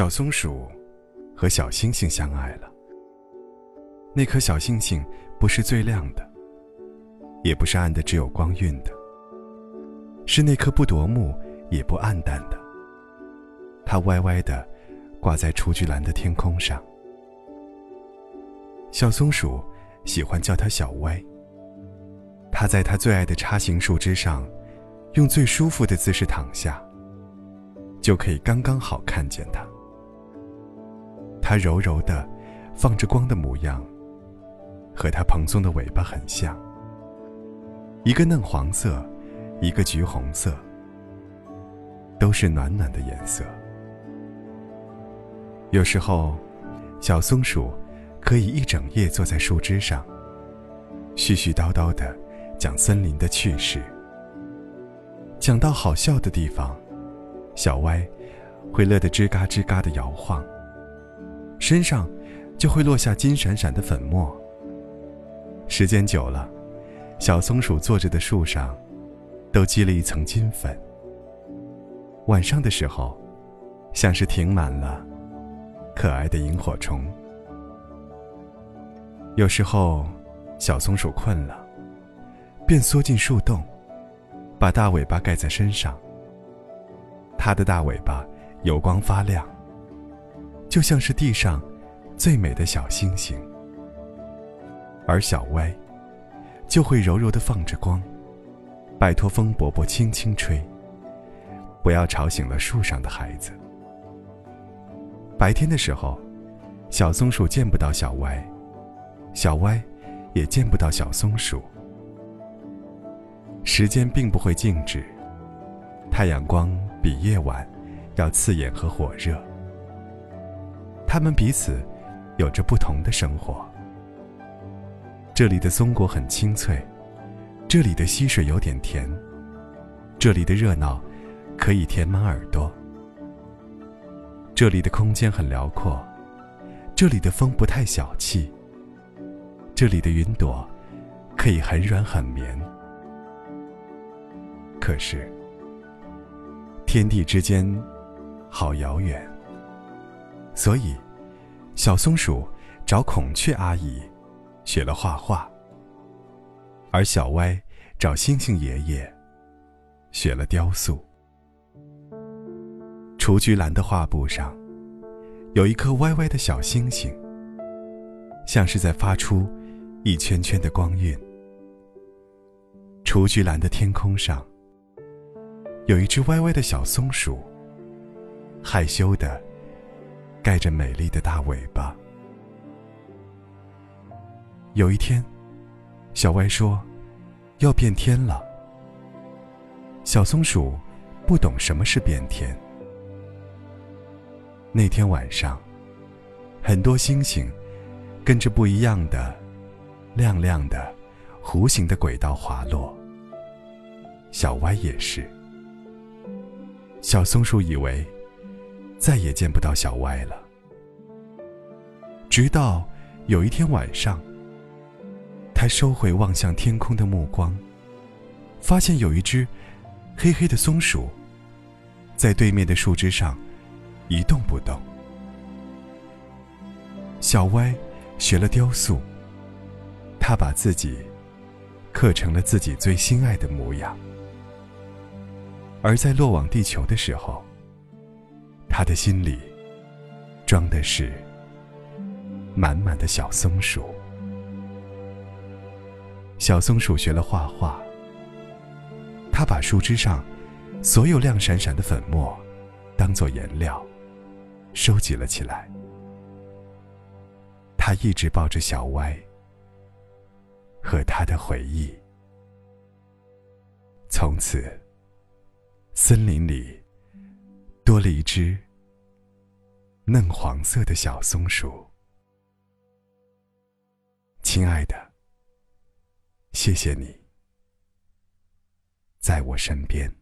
小松鼠和小星星相爱了。那颗小星星不是最亮的，也不是暗的只有光晕的，是那颗不夺目也不暗淡的。它歪歪的挂在雏菊蓝的天空上。小松鼠喜欢叫它小歪。它在它最爱的叉形树枝上，用最舒服的姿势躺下，就可以刚刚好看见它。它柔柔的，放着光的模样，和它蓬松的尾巴很像。一个嫩黄色，一个橘红色，都是暖暖的颜色。有时候，小松鼠可以一整夜坐在树枝上，絮絮叨叨的讲森林的趣事。讲到好笑的地方，小歪会乐得吱嘎吱嘎的摇晃，身上就会落下金闪闪的粉末。时间久了，小松鼠坐着的树上都积了一层金粉。晚上的时候，像是停满了。可爱的萤火虫。有时候，小松鼠困了，便缩进树洞，把大尾巴盖在身上。它的大尾巴油光发亮，就像是地上最美的小星星。而小歪就会柔柔的放着光，拜托风伯伯轻轻吹，不要吵醒了树上的孩子。白天的时候，小松鼠见不到小歪，小歪也见不到小松鼠。时间并不会静止，太阳光比夜晚要刺眼和火热。他们彼此有着不同的生活。这里的松果很清脆，这里的溪水有点甜，这里的热闹可以填满耳朵。这里的空间很辽阔，这里的风不太小气，这里的云朵可以很软很绵。可是，天地之间好遥远，所以小松鼠找孔雀阿姨学了画画，而小歪找星星爷爷学了雕塑。雏菊蓝的画布上，有一颗歪歪的小星星，像是在发出一圈圈的光晕。雏菊蓝的天空上，有一只歪歪的小松鼠，害羞的盖着美丽的大尾巴。有一天，小歪说：“要变天了。”小松鼠不懂什么是变天。那天晚上，很多星星跟着不一样的、亮亮的、弧形的轨道滑落。小歪也是。小松鼠以为再也见不到小歪了，直到有一天晚上，他收回望向天空的目光，发现有一只黑黑的松鼠在对面的树枝上。一动不动。小歪学了雕塑，他把自己刻成了自己最心爱的模样。而在落往地球的时候，他的心里装的是满满的小松鼠。小松鼠学了画画，他把树枝上所有亮闪闪的粉末当做颜料。收集了起来。他一直抱着小歪和他的回忆。从此，森林里了一只嫩黄色的小松鼠。亲爱的，谢谢你在我身边。